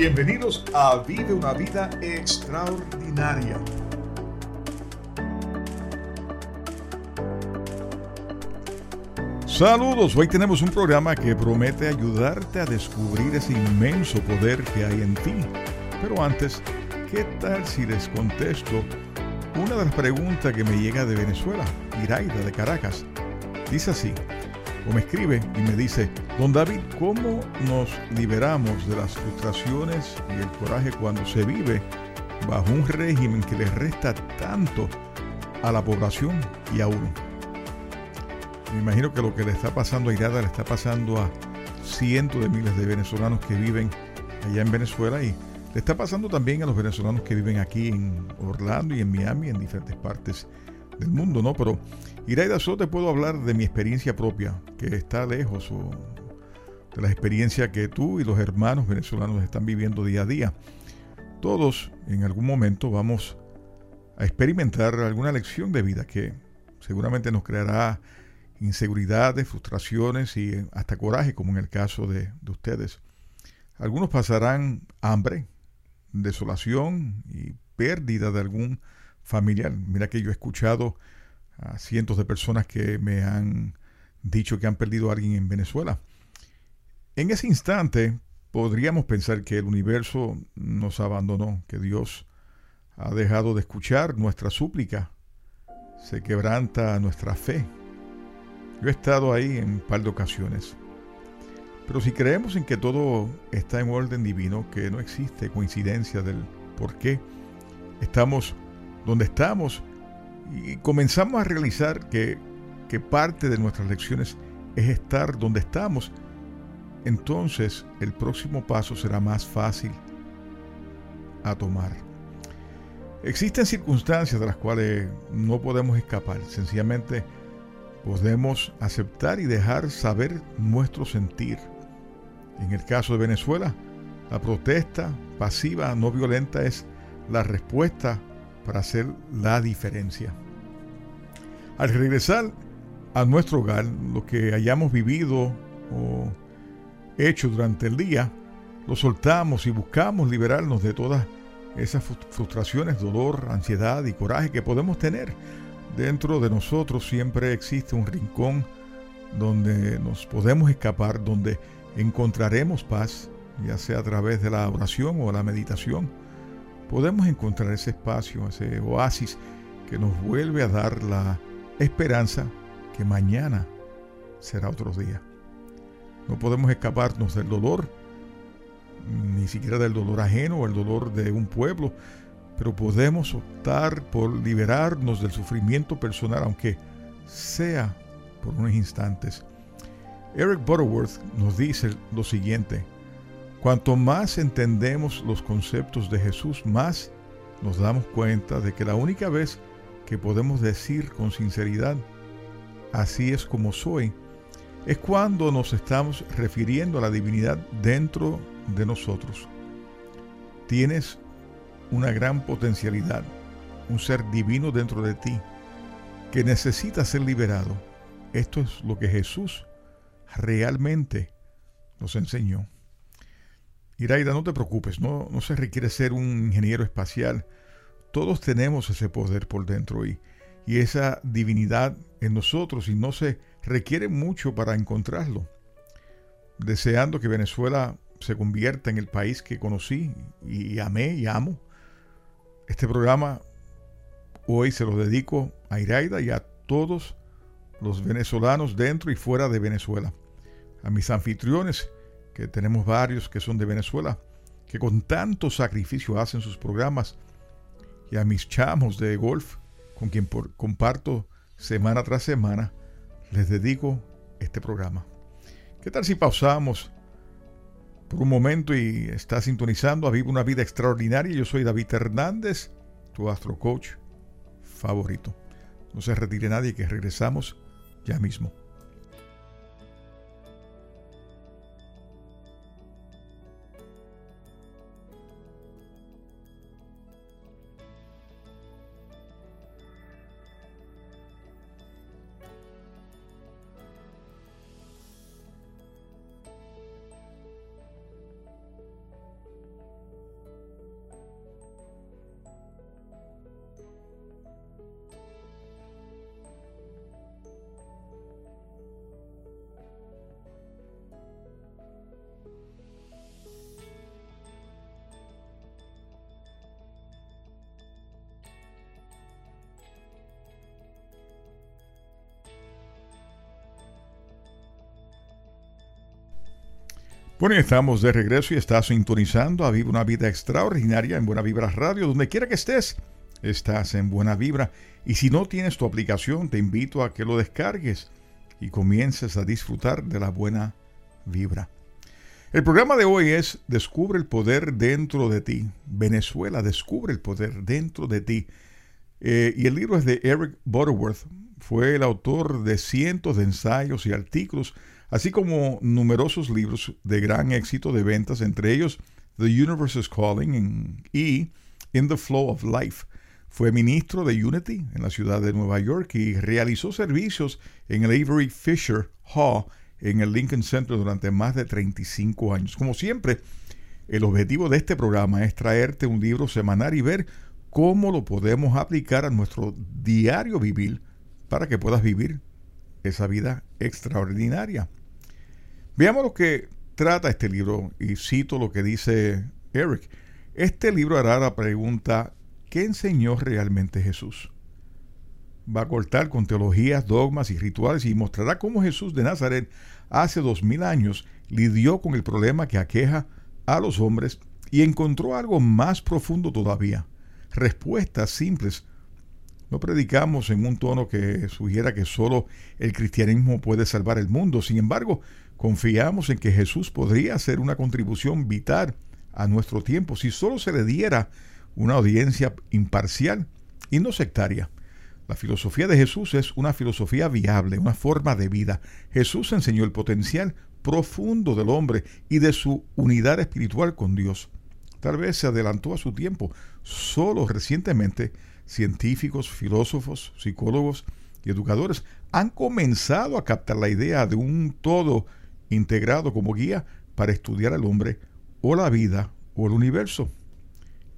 Bienvenidos a Vive una vida extraordinaria. Saludos, hoy tenemos un programa que promete ayudarte a descubrir ese inmenso poder que hay en ti. Pero antes, ¿qué tal si les contesto una de las preguntas que me llega de Venezuela, Iraida de Caracas? Dice así, o me escribe y me dice, don David, ¿cómo nos liberamos de las frustraciones y el coraje cuando se vive bajo un régimen que le resta tanto a la población y a uno? Me imagino que lo que le está pasando a Irada le está pasando a cientos de miles de venezolanos que viven allá en Venezuela y le está pasando también a los venezolanos que viven aquí en Orlando y en Miami, en diferentes partes del mundo, ¿no? Pero Iraida, solo te puedo hablar de mi experiencia propia, que está lejos o de la experiencia que tú y los hermanos venezolanos están viviendo día a día. Todos en algún momento vamos a experimentar alguna lección de vida que seguramente nos creará inseguridades, frustraciones y hasta coraje, como en el caso de, de ustedes. Algunos pasarán hambre, desolación y pérdida de algún familiar. Mira que yo he escuchado a cientos de personas que me han dicho que han perdido a alguien en Venezuela. En ese instante podríamos pensar que el universo nos abandonó, que Dios ha dejado de escuchar nuestra súplica, se quebranta nuestra fe. Yo he estado ahí en un par de ocasiones. Pero si creemos en que todo está en orden divino, que no existe coincidencia del por qué estamos donde estamos y comenzamos a realizar que, que parte de nuestras lecciones es estar donde estamos, entonces el próximo paso será más fácil a tomar. Existen circunstancias de las cuales no podemos escapar, sencillamente podemos aceptar y dejar saber nuestro sentir. En el caso de Venezuela, la protesta pasiva no violenta es la respuesta para hacer la diferencia. Al regresar a nuestro hogar, lo que hayamos vivido o hecho durante el día, lo soltamos y buscamos liberarnos de todas esas frustraciones, dolor, ansiedad y coraje que podemos tener. Dentro de nosotros siempre existe un rincón donde nos podemos escapar, donde encontraremos paz, ya sea a través de la oración o la meditación podemos encontrar ese espacio, ese oasis que nos vuelve a dar la esperanza que mañana será otro día. No podemos escaparnos del dolor, ni siquiera del dolor ajeno o el dolor de un pueblo, pero podemos optar por liberarnos del sufrimiento personal, aunque sea por unos instantes. Eric Butterworth nos dice lo siguiente, Cuanto más entendemos los conceptos de Jesús, más nos damos cuenta de que la única vez que podemos decir con sinceridad, así es como soy, es cuando nos estamos refiriendo a la divinidad dentro de nosotros. Tienes una gran potencialidad, un ser divino dentro de ti, que necesita ser liberado. Esto es lo que Jesús realmente nos enseñó. Iraida, no te preocupes, no, no se requiere ser un ingeniero espacial. Todos tenemos ese poder por dentro y, y esa divinidad en nosotros y no se requiere mucho para encontrarlo. Deseando que Venezuela se convierta en el país que conocí y amé y amo. Este programa hoy se lo dedico a Iraida y a todos los venezolanos dentro y fuera de Venezuela. A mis anfitriones tenemos varios que son de Venezuela, que con tanto sacrificio hacen sus programas, y a mis chamos de golf, con quien comparto semana tras semana, les dedico este programa. ¿Qué tal si pausamos por un momento y estás sintonizando a Viva una Vida Extraordinaria. Yo soy David Hernández, tu astro coach favorito. No se retire nadie que regresamos ya mismo. Bueno, estamos de regreso y estás sintonizando a Viva una Vida Extraordinaria en Buena Vibra Radio. Donde quiera que estés, estás en Buena Vibra. Y si no tienes tu aplicación, te invito a que lo descargues y comiences a disfrutar de la buena vibra. El programa de hoy es Descubre el poder dentro de ti. Venezuela, descubre el poder dentro de ti. Eh, y el libro es de Eric Butterworth. Fue el autor de cientos de ensayos y artículos así como numerosos libros de gran éxito de ventas, entre ellos The Universe is Calling y In the Flow of Life. Fue ministro de Unity en la ciudad de Nueva York y realizó servicios en el Avery Fisher Hall en el Lincoln Center durante más de 35 años. Como siempre, el objetivo de este programa es traerte un libro semanal y ver cómo lo podemos aplicar a nuestro diario vivir para que puedas vivir esa vida extraordinaria. Veamos lo que trata este libro y cito lo que dice Eric. Este libro hará la pregunta, ¿qué enseñó realmente Jesús? Va a cortar con teologías, dogmas y rituales y mostrará cómo Jesús de Nazaret hace dos mil años lidió con el problema que aqueja a los hombres y encontró algo más profundo todavía, respuestas simples. No predicamos en un tono que sugiera que solo el cristianismo puede salvar el mundo. Sin embargo, Confiamos en que Jesús podría hacer una contribución vital a nuestro tiempo si solo se le diera una audiencia imparcial y no sectaria. La filosofía de Jesús es una filosofía viable, una forma de vida. Jesús enseñó el potencial profundo del hombre y de su unidad espiritual con Dios. Tal vez se adelantó a su tiempo. Solo recientemente científicos, filósofos, psicólogos y educadores han comenzado a captar la idea de un todo integrado como guía para estudiar al hombre o la vida o el universo.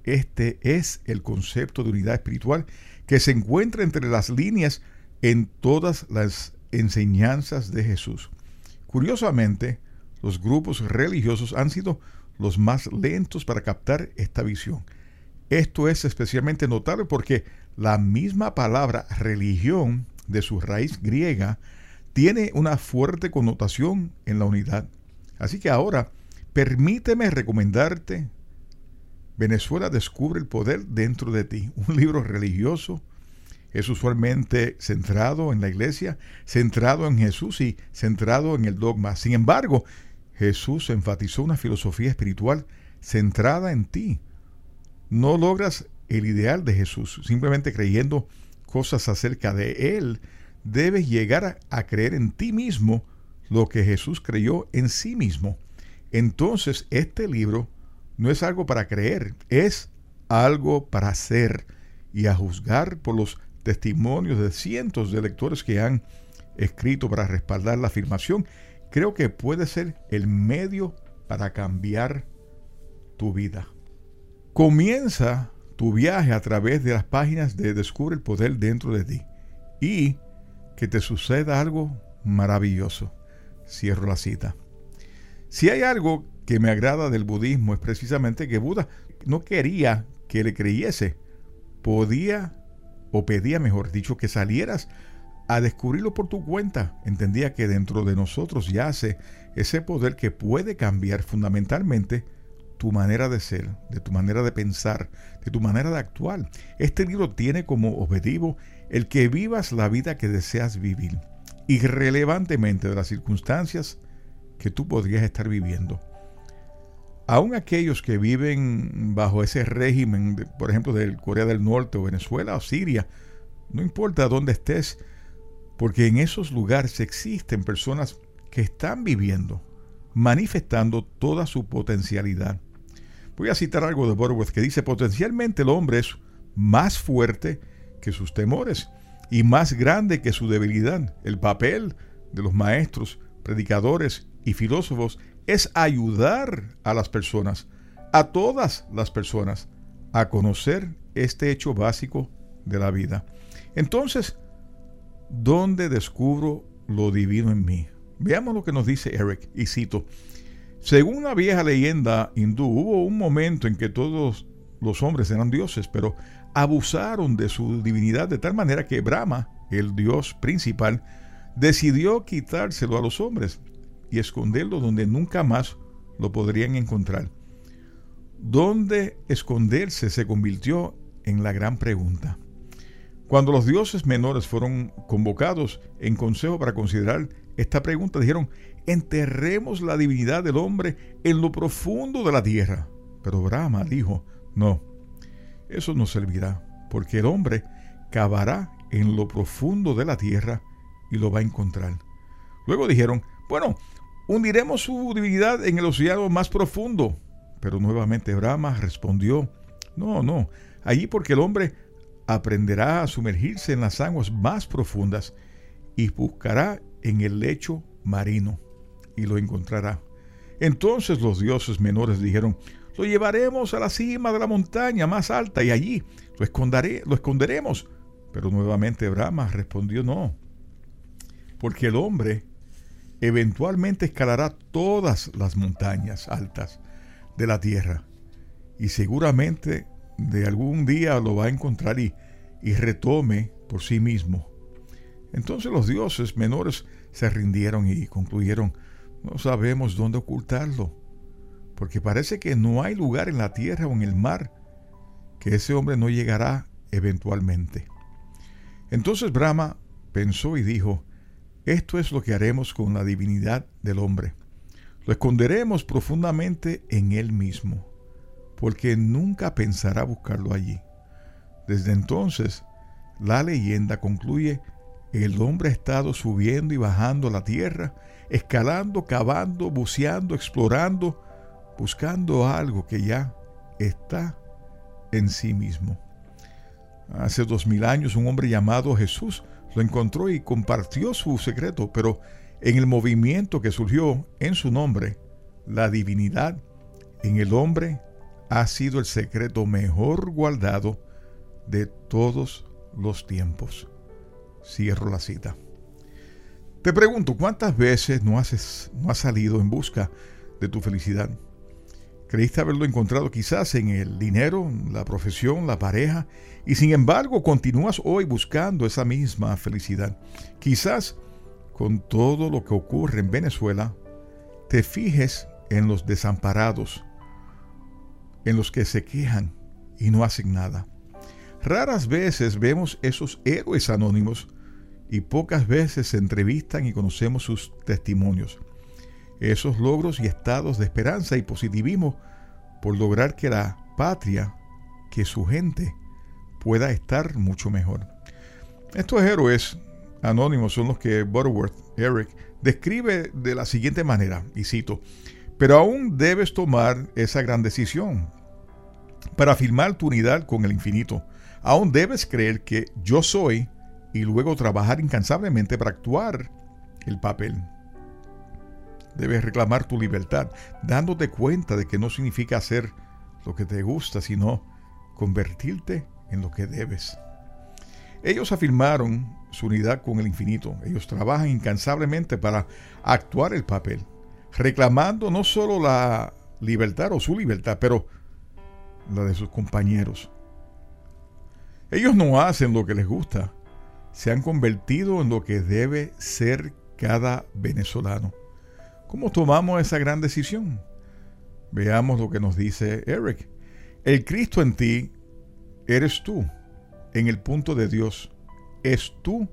Este es el concepto de unidad espiritual que se encuentra entre las líneas en todas las enseñanzas de Jesús. Curiosamente, los grupos religiosos han sido los más lentos para captar esta visión. Esto es especialmente notable porque la misma palabra religión de su raíz griega tiene una fuerte connotación en la unidad. Así que ahora, permíteme recomendarte Venezuela descubre el poder dentro de ti, un libro religioso. Es usualmente centrado en la iglesia, centrado en Jesús y centrado en el dogma. Sin embargo, Jesús enfatizó una filosofía espiritual centrada en ti. No logras el ideal de Jesús simplemente creyendo cosas acerca de Él, debes llegar a, creer en ti mismo lo que Jesús creyó en sí mismo. Entonces este libro no es algo para creer, es algo para hacer y a juzgar por los testimonios de cientos de lectores que han escrito para respaldar la afirmación, creo que puede ser el medio para cambiar tu vida. Comienza tu viaje a través de las páginas de Descubre el Poder dentro de ti y que te suceda algo maravilloso. Cierro la cita. Si hay algo que me agrada del budismo es precisamente que Buda no quería que le creyese. Podía o pedía, mejor dicho, que salieras a descubrirlo por tu cuenta. Entendía que dentro de nosotros yace ese poder que puede cambiar fundamentalmente tu manera de ser, de tu manera de pensar, de tu manera de actuar. Este libro tiene como objetivo el que vivas la vida que deseas vivir, irrelevantemente de las circunstancias que tú podrías estar viviendo. aún aquellos que viven bajo ese régimen, por ejemplo, de Corea del Norte o Venezuela o Siria, no importa dónde estés, porque en esos lugares existen personas que están viviendo, manifestando toda su potencialidad. Voy a citar algo de Borworth que dice, potencialmente el hombre es más fuerte que sus temores y más grande que su debilidad. El papel de los maestros, predicadores y filósofos es ayudar a las personas, a todas las personas, a conocer este hecho básico de la vida. Entonces, ¿dónde descubro lo divino en mí? Veamos lo que nos dice Eric, y cito, según una vieja leyenda hindú, hubo un momento en que todos los hombres eran dioses, pero abusaron de su divinidad de tal manera que Brahma, el dios principal, decidió quitárselo a los hombres y esconderlo donde nunca más lo podrían encontrar. ¿Dónde esconderse se convirtió en la gran pregunta? Cuando los dioses menores fueron convocados en consejo para considerar esta pregunta, dijeron, enterremos la divinidad del hombre en lo profundo de la tierra. Pero Brahma dijo, no, eso no servirá, porque el hombre cavará en lo profundo de la tierra y lo va a encontrar. Luego dijeron, bueno, hundiremos su divinidad en el océano más profundo. Pero nuevamente Brahma respondió, no, no, allí porque el hombre aprenderá a sumergirse en las aguas más profundas y buscará en el lecho marino y lo encontrará. Entonces los dioses menores dijeron, lo llevaremos a la cima de la montaña más alta y allí lo, esconderé, lo esconderemos. Pero nuevamente Brahma respondió no, porque el hombre eventualmente escalará todas las montañas altas de la tierra y seguramente de algún día lo va a encontrar y, y retome por sí mismo. Entonces los dioses menores se rindieron y concluyeron, no sabemos dónde ocultarlo, porque parece que no hay lugar en la tierra o en el mar que ese hombre no llegará eventualmente. Entonces Brahma pensó y dijo, esto es lo que haremos con la divinidad del hombre. Lo esconderemos profundamente en él mismo, porque nunca pensará buscarlo allí. Desde entonces, la leyenda concluye, el hombre ha estado subiendo y bajando la tierra, escalando, cavando, buceando, explorando, buscando algo que ya está en sí mismo. Hace dos mil años un hombre llamado Jesús lo encontró y compartió su secreto, pero en el movimiento que surgió en su nombre, la divinidad en el hombre ha sido el secreto mejor guardado de todos los tiempos. Cierro la cita. Te pregunto, ¿cuántas veces no, has, salido en busca de tu felicidad? Creíste haberlo encontrado quizás en el dinero, la profesión, la pareja, y sin embargo continúas hoy buscando esa misma felicidad. Quizás con todo lo que ocurre en Venezuela, te fijes en los desamparados, en los que se quejan y no hacen nada. Raras veces vemos esos héroes anónimos y pocas veces se entrevistan y conocemos sus testimonios esos logros y estados de esperanza y positivismo por lograr que la patria, que su gente pueda estar mucho mejor. Estos héroes anónimos son los que Butterworth Eric describe de la siguiente manera, y cito, pero aún debes tomar esa gran decisión para afirmar tu unidad con el infinito. Aún debes creer que yo soy y luego trabajar incansablemente para actuar el papel. Debes reclamar tu libertad, dándote cuenta de que no significa hacer lo que te gusta, sino convertirte en lo que debes. Ellos afirmaron su unidad con el infinito. Ellos trabajan incansablemente para actuar el papel, reclamando no solo la libertad o su libertad, pero la de sus compañeros. Ellos no hacen lo que les gusta, se han convertido en lo que debe ser cada venezolano. ¿Cómo tomamos esa gran decisión? Veamos lo que nos dice Eric. El Cristo en ti eres tú, en el punto de Dios. Es tu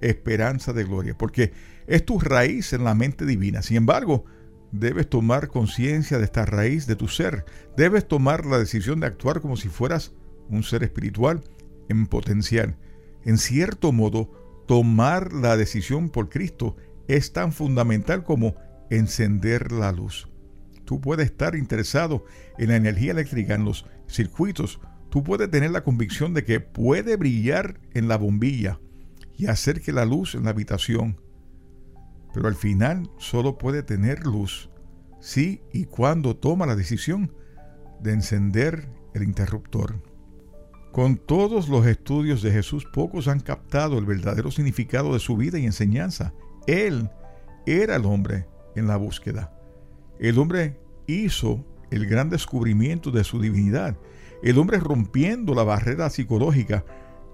esperanza de gloria, porque es tu raíz en la mente divina. Sin embargo, Debes tomar conciencia de esta raíz de tu ser. Debes tomar la decisión de actuar como si fueras un ser espiritual en potencial. En cierto modo, tomar la decisión por Cristo es tan fundamental como encender la luz. Tú puedes estar interesado en la energía eléctrica, en los circuitos. Tú puedes tener la convicción de que puede brillar en la bombilla y hacer que la luz en la habitación. Pero al final solo puede tener luz si y cuando toma la decisión de encender el interruptor. Con todos los estudios de Jesús, pocos han captado el verdadero significado de su vida y enseñanza. Él era el hombre en la búsqueda. El hombre hizo el gran descubrimiento de su divinidad. El hombre rompiendo la barrera psicológica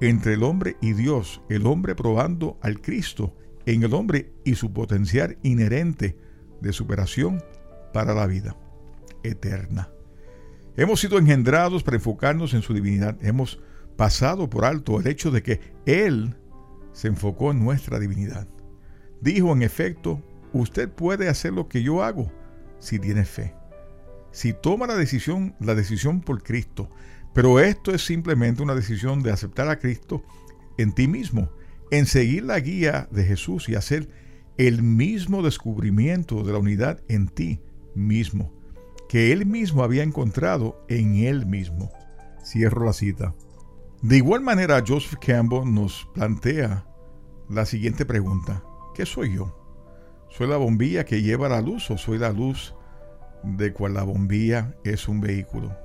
entre el hombre y Dios. El hombre probando al Cristo en el hombre y su potencial inherente de superación para la vida eterna. Hemos sido engendrados para enfocarnos en su divinidad. Hemos pasado por alto el hecho de que Él se enfocó en nuestra divinidad. Dijo en efecto, usted puede hacer lo que yo hago si tiene fe. Si toma la decisión, la decisión por Cristo, pero esto es simplemente una decisión de aceptar a Cristo en ti mismo, en seguir la guía de Jesús y hacer el mismo descubrimiento de la unidad en ti mismo, que él mismo había encontrado en él mismo. Cierro la cita. De igual manera, Joseph Campbell nos plantea la siguiente pregunta. ¿Qué soy yo? ¿Soy la bombilla que lleva la luz o soy la luz de cual la bombilla es un vehículo?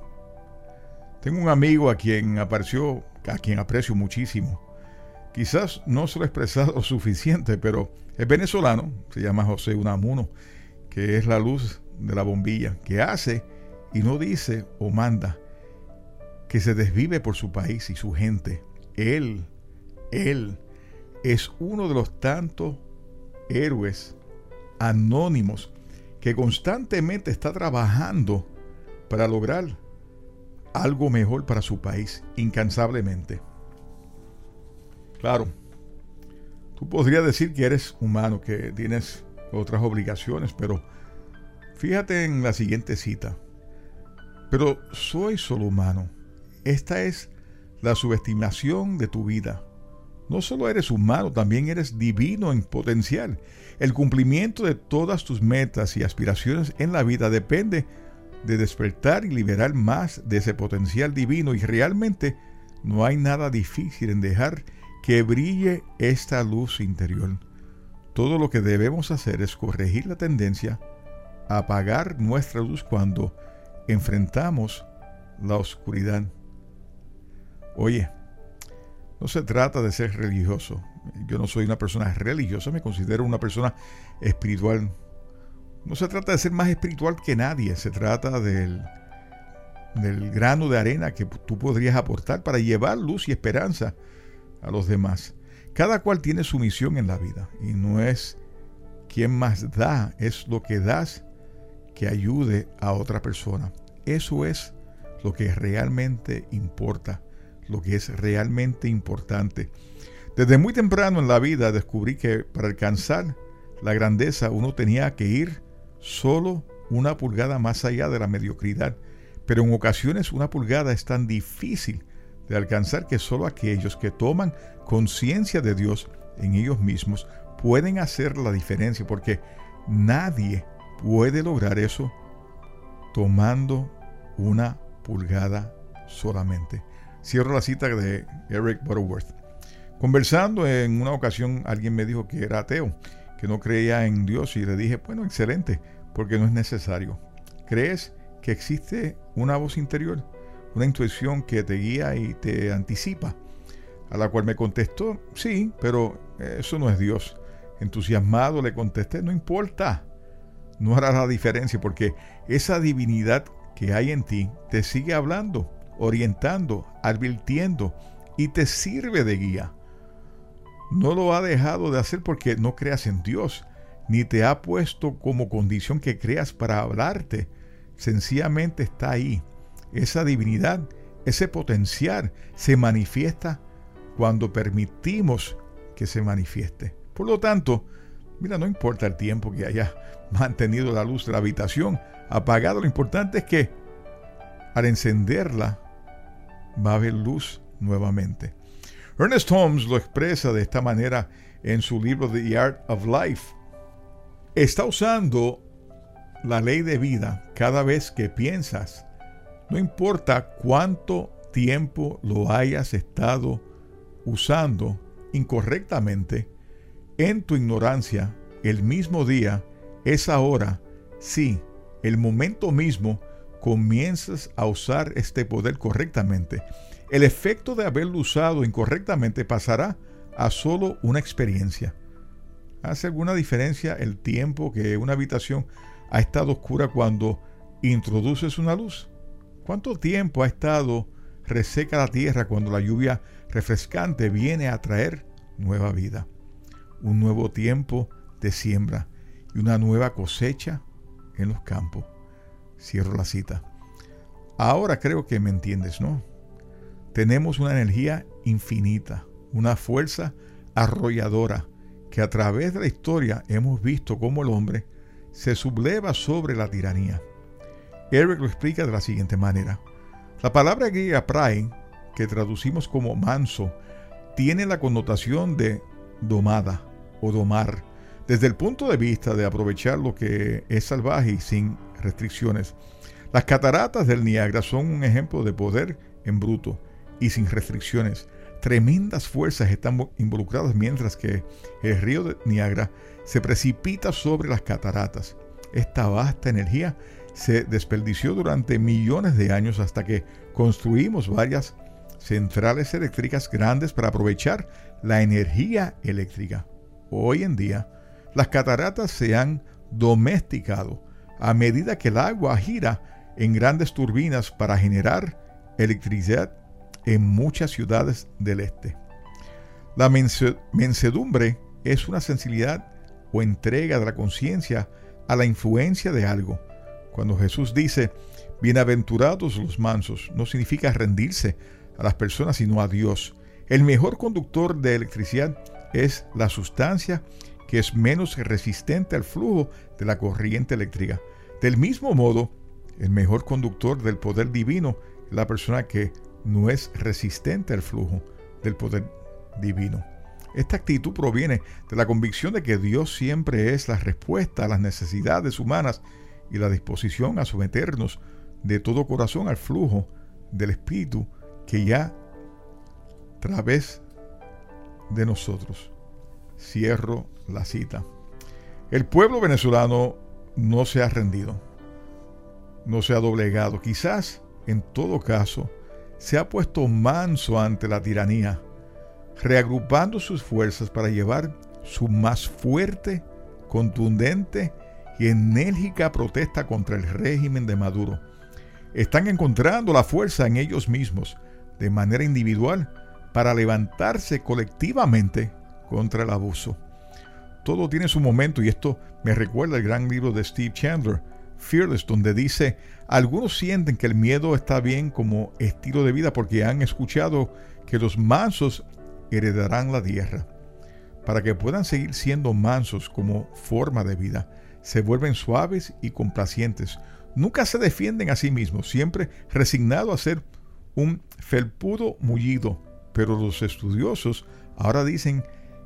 Tengo un amigo a quien apareció, a quien aprecio muchísimo. Quizás no se lo he expresado suficiente, pero es venezolano, se llama José Unamuno, que es la luz de la bombilla, que hace y no dice o manda, que se desvive por su país y su gente. Él, él es uno de los tantos héroes anónimos que constantemente está trabajando para lograr algo mejor para su país, incansablemente. Claro, tú podrías decir que eres humano, que tienes otras obligaciones, pero fíjate en la siguiente cita. Pero soy solo humano. Esta es la subestimación de tu vida. No solo eres humano, también eres divino en potencial. El cumplimiento de todas tus metas y aspiraciones en la vida depende de despertar y liberar más de ese potencial divino y realmente no hay nada difícil en dejar que brille esta luz interior. Todo lo que debemos hacer es corregir la tendencia a apagar nuestra luz cuando enfrentamos la oscuridad. Oye, no se trata de ser religioso. Yo no soy una persona religiosa, me considero una persona espiritual no se trata de ser más espiritual que nadie, se trata del, grano de arena que tú podrías aportar para llevar luz y esperanza a los demás. Cada cual tiene su misión en la vida y no es quien más da, es lo que das que ayude a otra persona. Eso es lo que realmente importa, lo que es realmente importante. Desde muy temprano en la vida descubrí que para alcanzar la grandeza uno tenía que ir solo una pulgada más allá de la mediocridad, pero en ocasiones una pulgada es tan difícil de alcanzar que solo aquellos que toman conciencia de Dios en ellos mismos pueden hacer la diferencia, porque nadie puede lograr eso tomando una pulgada solamente. Cierro la cita de Eric Butterworth. Conversando en una ocasión, alguien me dijo que era ateo, que no creía en Dios y le dije, bueno, excelente, porque no es necesario. ¿Crees que existe una voz interior, una intuición que te guía y te anticipa? A la cual me contestó, sí, pero eso no es Dios. Entusiasmado le contesté, no importa, no hará la diferencia porque esa divinidad que hay en ti te sigue hablando, orientando, advirtiendo y te sirve de guía. No lo ha dejado de hacer porque no creas en Dios, ni te ha puesto como condición que creas para hablarte. Sencillamente está ahí. Esa divinidad, ese potencial se manifiesta cuando permitimos que se manifieste. Por lo tanto, Mira, no importa el tiempo que haya mantenido la luz de la habitación apagada, lo importante es que al encenderla va a haber luz nuevamente. Ernest Holmes lo expresa de esta manera en su libro The Art of Life. Está usando la ley de vida cada vez que piensas, no importa cuánto tiempo lo hayas estado usando incorrectamente, en tu ignorancia, el mismo día, esa hora, sí, el momento mismo, comienzas a usar este poder correctamente el efecto de haberlo usado incorrectamente pasará a solo una experiencia. ¿Hace alguna diferencia el tiempo que una habitación ha estado oscura cuando introduces una luz? ¿Cuánto tiempo ha estado reseca la tierra cuando la lluvia refrescante viene a traer nueva vida? Un nuevo tiempo de siembra y una nueva cosecha en los campos. Cierro la cita. Ahora creo que me entiendes, ¿no? tenemos una energía infinita, una fuerza arrolladora, que a través de la historia hemos visto cómo el hombre se subleva sobre la tiranía. Eric lo explica de la siguiente manera. La palabra griega prae, que traducimos como manso, tiene la connotación de domada o domar, desde el punto de vista de aprovechar lo que es salvaje y sin restricciones. Las cataratas del Niágara son un ejemplo de poder en bruto y sin restricciones. Tremendas fuerzas están involucradas mientras que el río de Niagara se precipita sobre las cataratas. Esta vasta energía se desperdició durante millones de años hasta que construimos varias centrales eléctricas grandes para aprovechar la energía eléctrica. Hoy en día, las cataratas se han domesticado a medida que el agua gira en grandes turbinas para generar electricidad en muchas ciudades del este. La mensedumbre es una sensibilidad o entrega de la conciencia a la influencia de algo. Cuando Jesús dice, bienaventurados los mansos, no significa rendirse a las personas, sino a Dios. El mejor conductor de electricidad es la sustancia que es menos resistente al flujo de la corriente eléctrica. Del mismo modo, el mejor conductor del poder divino es la persona que no es resistente al flujo del poder divino. Esta actitud proviene de la convicción de que Dios siempre es la respuesta a las necesidades humanas y la disposición a someternos de todo corazón al flujo del Espíritu que ya a través de nosotros. Cierro la cita. El pueblo venezolano no se ha rendido, no se ha doblegado. Quizás, en todo caso, se ha puesto manso ante la tiranía, reagrupando sus fuerzas para llevar su más fuerte, contundente y enérgica protesta contra el régimen de Maduro. Están encontrando la fuerza en ellos mismos, de manera individual, para levantarse colectivamente contra el abuso. Todo tiene su momento y esto me recuerda el gran libro de Steve Chandler, Fearless, donde dice, algunos sienten que el miedo está bien como estilo de vida porque han escuchado que los mansos heredarán la tierra. Para que puedan seguir siendo mansos como forma de vida, se vuelven suaves y complacientes. Nunca se defienden a sí mismos, siempre resignados a ser un felpudo mullido. Pero los estudiosos ahora dicen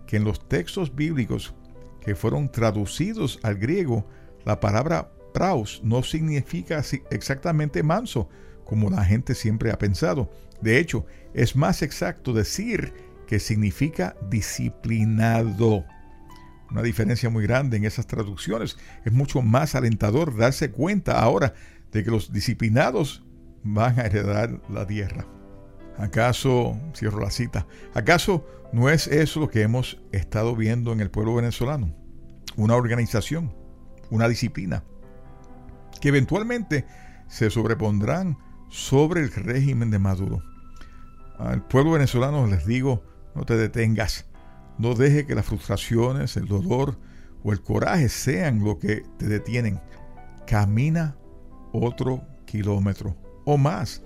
que en los textos bíblicos que fueron traducidos al griego, la palabra praus no significa exactamente manso, como la gente siempre ha pensado. De hecho, es más exacto decir que significa disciplinado. Una diferencia muy grande en esas traducciones. Es mucho más alentador darse cuenta ahora de que los disciplinados van a heredar la tierra. ¿Acaso, cierro la cita, acaso no es eso lo que hemos estado viendo en el pueblo venezolano? Una organización, una disciplina, que eventualmente se sobrepondrán sobre el régimen de Maduro. Al pueblo venezolano les digo, no te detengas, no deje que las frustraciones, el dolor o el coraje sean lo que te detienen. Camina otro kilómetro o más.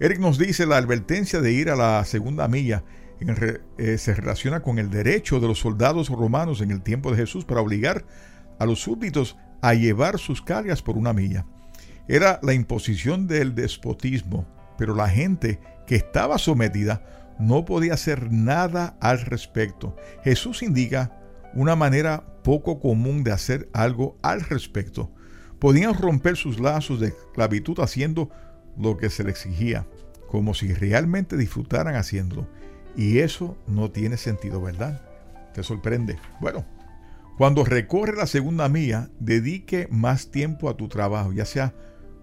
Eric nos dice la advertencia de ir a la segunda milla eh, se relaciona con el derecho de los soldados romanos en el tiempo de Jesús para obligar a los súbditos a llevar sus cargas por una milla. Era la imposición del despotismo, pero la gente que estaba sometida no podía hacer nada al respecto. Jesús indica una manera poco común de hacer algo al respecto. Podían romper sus lazos de esclavitud haciendo lo que se les exigía, como si realmente disfrutaran haciéndolo. Y eso no tiene sentido, ¿verdad? ¿Te sorprende? Bueno, cuando recorre la segunda mía, dedique más tiempo a tu trabajo, ya sea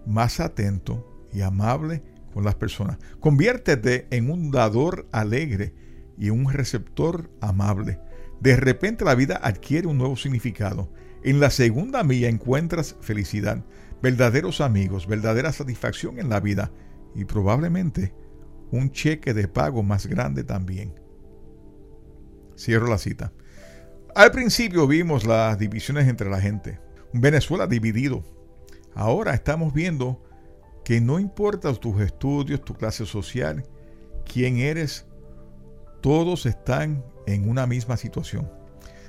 más atento y amable con las personas. Conviértete en un dador alegre y un receptor amable. De repente la vida adquiere un nuevo significado. En la segunda milla encuentras felicidad, verdaderos amigos, verdadera satisfacción en la vida y probablemente un cheque de pago más grande también. Cierro la cita. Al principio vimos las divisiones entre la gente, Venezuela dividido. Ahora estamos viendo que no importa tus estudios, tu clase social, quién eres, todos están en una misma situación.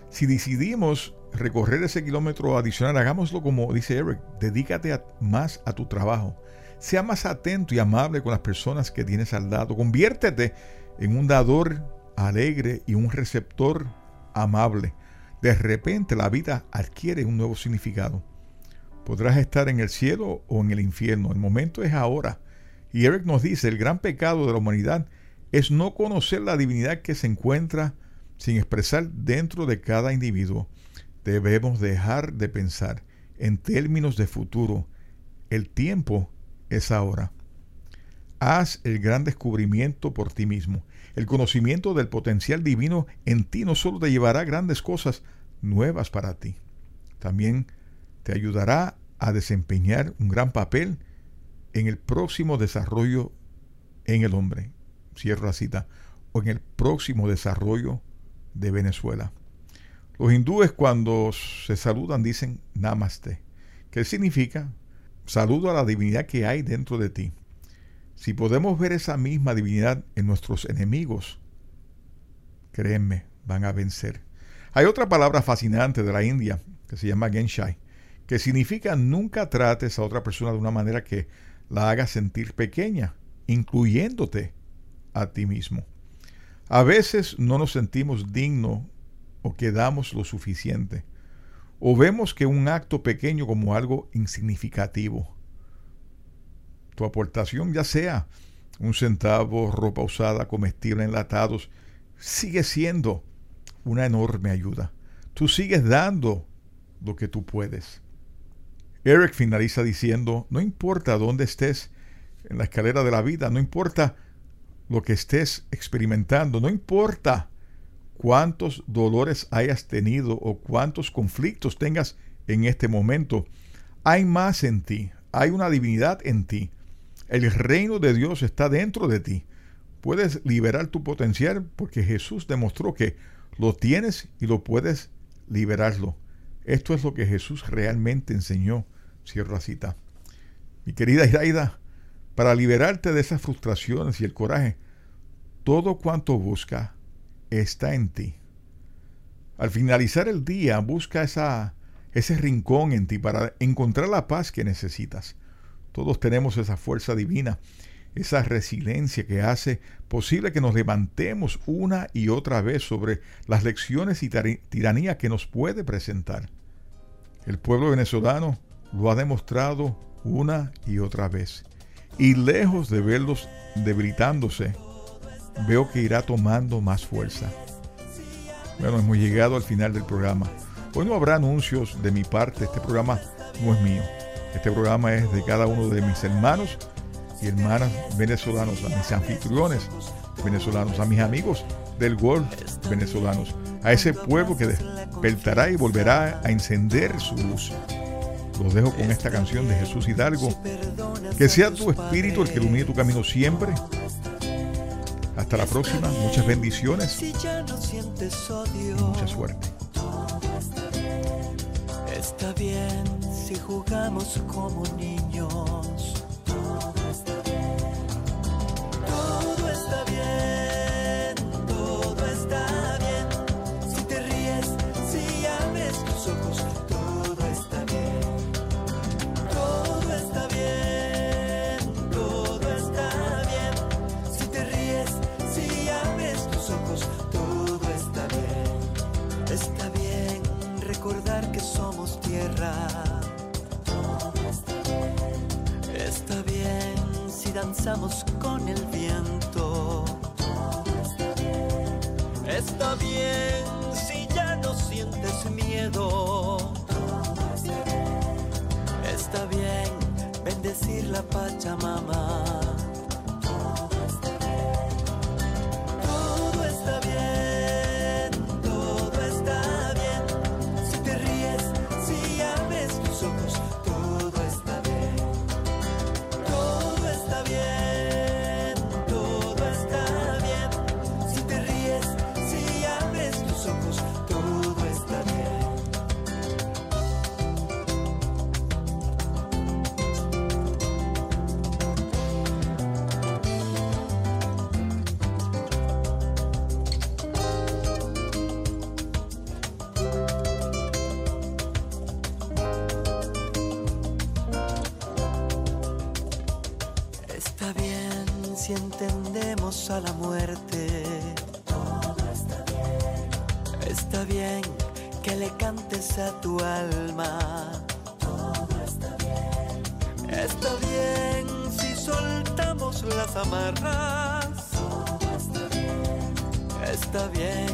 Si decidimos recorrer ese kilómetro adicional, hagámoslo como dice Eric, dedícate más a tu trabajo. Sea más atento y amable con las personas que tienes al lado. Conviértete en un dador alegre y un receptor amable. De repente la vida adquiere un nuevo significado. Podrás estar en el cielo o en el infierno. El momento es ahora. Y Eric nos dice, el gran pecado de la humanidad es no conocer la divinidad que se encuentra sin expresar dentro de cada individuo. Debemos dejar de pensar en términos de futuro. El tiempo es ahora. Haz el gran descubrimiento por ti mismo. El conocimiento del potencial divino en ti no solo te llevará grandes cosas nuevas para ti, también te ayudará a desempeñar un gran papel en el próximo desarrollo en el hombre. Cierro la cita. O en el próximo desarrollo de Venezuela. Los hindúes cuando se saludan dicen namaste, que significa saludo a la divinidad que hay dentro de ti. Si podemos ver esa misma divinidad en nuestros enemigos, créenme, van a vencer. Hay otra palabra fascinante de la India que se llama Genshai, que significa nunca trates a otra persona de una manera que la haga sentir pequeña, incluyéndote a ti mismo. A veces no nos sentimos dignos o quedamos lo suficiente, o vemos que un acto pequeño como algo insignificativo tu aportación, ya sea un centavo, ropa usada, comestible, enlatados, sigue siendo una enorme ayuda. Tú sigues dando lo que tú puedes. Eric finaliza diciendo, no importa dónde estés en la escalera de la vida, no importa lo que estés experimentando, no importa cuántos dolores hayas tenido o cuántos conflictos tengas en este momento, hay más en ti, hay una divinidad en ti el reino de Dios está dentro de ti. Puedes liberar tu potencial porque Jesús demostró que lo tienes y lo puedes liberarlo. Esto es lo que Jesús realmente enseñó. Cierro la cita. Mi querida Iraida, para liberarte de esas frustraciones y el coraje, todo cuanto busca está en ti. Al finalizar el día, busca esa, ese rincón en ti para encontrar la paz que necesitas. Todos tenemos esa fuerza divina, esa resiliencia que hace posible que nos levantemos una y otra vez sobre las lecciones y tiranía que nos puede presentar. El pueblo venezolano lo ha demostrado una y otra vez. Y lejos de verlos debilitándose, veo que irá tomando más fuerza. Bueno, hemos llegado al final del programa. Hoy no habrá anuncios de mi parte, este programa no es mío. Este programa es de cada uno de mis hermanos y hermanas venezolanos, a mis anfitriones venezolanos, a mis amigos del golf venezolanos, a ese pueblo que despertará y volverá a encender su luz. Los dejo con esta canción de Jesús Hidalgo. Que sea tu espíritu el que ilumine tu camino siempre. Hasta la próxima. Muchas bendiciones. Y mucha suerte. Está bien si jugamos como niños. Tierra. Está bien si danzamos con el viento. Está bien si ya no sientes miedo. Está bien bendecir la Pachamama. A la muerte. Todo está bien. Está bien que le cantes a tu alma. Todo está bien. Está bien si soltamos las amarras. Todo está bien. Está bien